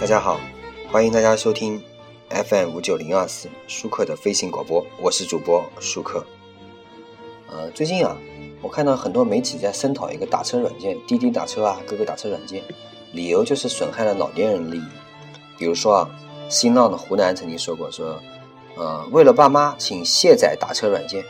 大家好，欢迎大家收听 FM 五九零二四舒克的飞行广播，我是主播舒克。呃，最近啊，我看到很多媒体在声讨一个打车软件，滴滴打车啊，各个打车软件，理由就是损害了老年人利益。比如说啊，新浪的湖南曾经说过，说，呃，为了爸妈，请卸载打车软件。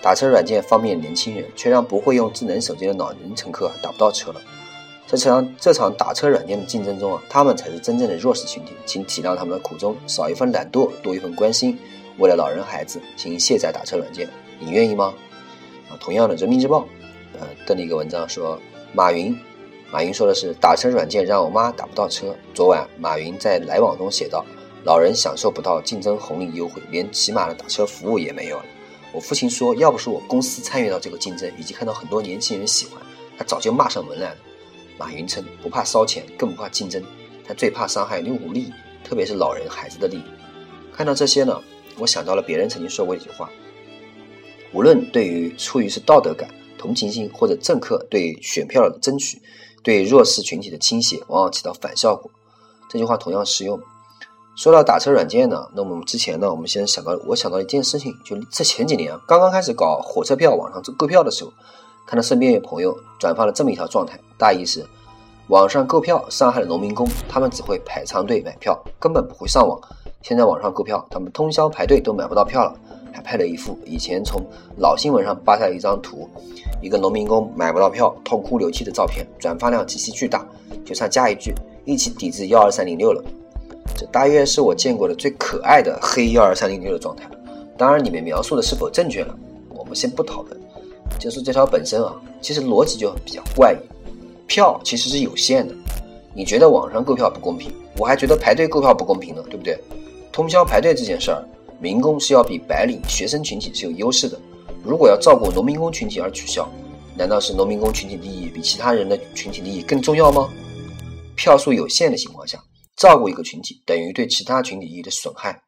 打车软件方便年轻人，却让不会用智能手机的老年乘客打不到车了。这场这场打车软件的竞争中啊，他们才是真正的弱势群体，请体谅他们的苦衷，少一份懒惰，多一份关心。为了老人孩子，请卸载打车软件，你愿意吗？啊，同样的，《人民日报》呃登了一个文章说，马云，马云说的是打车软件让我妈打不到车。昨晚，马云在来往中写道：“老人享受不到竞争红利优惠，连起码的打车服务也没有了。”我父亲说，要不是我公司参与到这个竞争，以及看到很多年轻人喜欢，他早就骂上门来了。马云称，不怕烧钱，更不怕竞争，他最怕伤害用户利益，特别是老人孩子的利益。看到这些呢，我想到了别人曾经说过一句话：无论对于出于是道德感、同情心，或者政客对选票的争取，对弱势群体的倾斜，往往起到反效果。这句话同样适用。说到打车软件呢，那么之前呢，我们先想到，我想到一件事情，就这前几年刚刚开始搞火车票网上购票的时候，看到身边有朋友转发了这么一条状态，大意是：网上购票伤害了农民工，他们只会排长队买票，根本不会上网。现在网上购票，他们通宵排队都买不到票了。还拍了一幅以前从老新闻上扒下来一张图，一个农民工买不到票，痛哭流涕的照片，转发量极其巨大，就差加一句：一起抵制幺二三零六了。这大约是我见过的最可爱的黑幺二三零六的状态当然，里面描述的是否正确了？我们先不讨论。就是这条本身啊，其实逻辑就比较怪异。票其实是有限的，你觉得网上购票不公平，我还觉得排队购票不公平呢，对不对？通宵排队这件事儿，民工是要比白领、学生群体是有优势的。如果要照顾农民工群体而取消，难道是农民工群体利益比其他人的群体利益更重要吗？票数有限的情况下。照顾一个群体等于对其他群体利益的损害。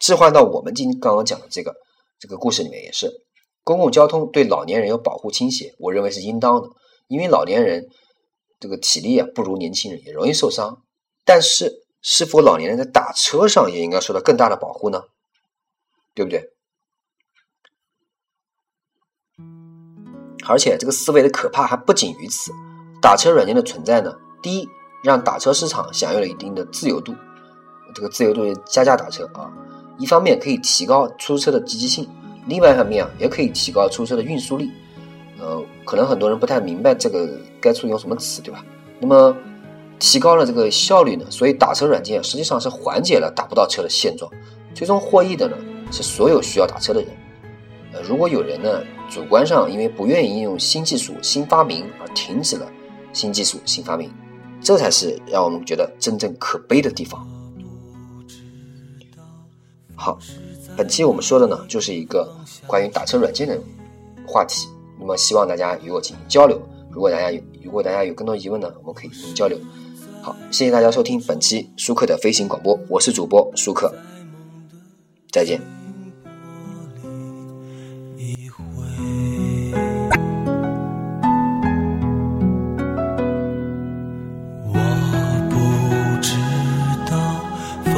置换到我们今刚刚讲的这个这个故事里面也是，公共交通对老年人有保护倾斜，我认为是应当的，因为老年人这个体力啊不如年轻人，也容易受伤。但是，是否老年人在打车上也应该受到更大的保护呢？对不对？而且，这个思维的可怕还不仅于此，打车软件的存在呢，第一。让打车市场享有了一定的自由度，这个自由度加价打车啊，一方面可以提高出租车的积极性，另外一方面啊，也可以提高出租车的运输力。呃，可能很多人不太明白这个该处用什么词，对吧？那么提高了这个效率呢，所以打车软件实际上是缓解了打不到车的现状，最终获益的呢是所有需要打车的人。呃，如果有人呢主观上因为不愿意应用新技术、新发明而停止了新技术、新发明。这才是让我们觉得真正可悲的地方。好，本期我们说的呢，就是一个关于打车软件的话题。那么，希望大家与我进行交流。如果大家有，如果大家有更多疑问呢，我们可以进行交流。好，谢谢大家收听本期舒克的飞行广播，我是主播舒克，再见。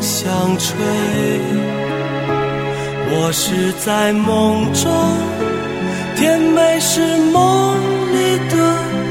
想吹。我是在梦中甜美是梦里的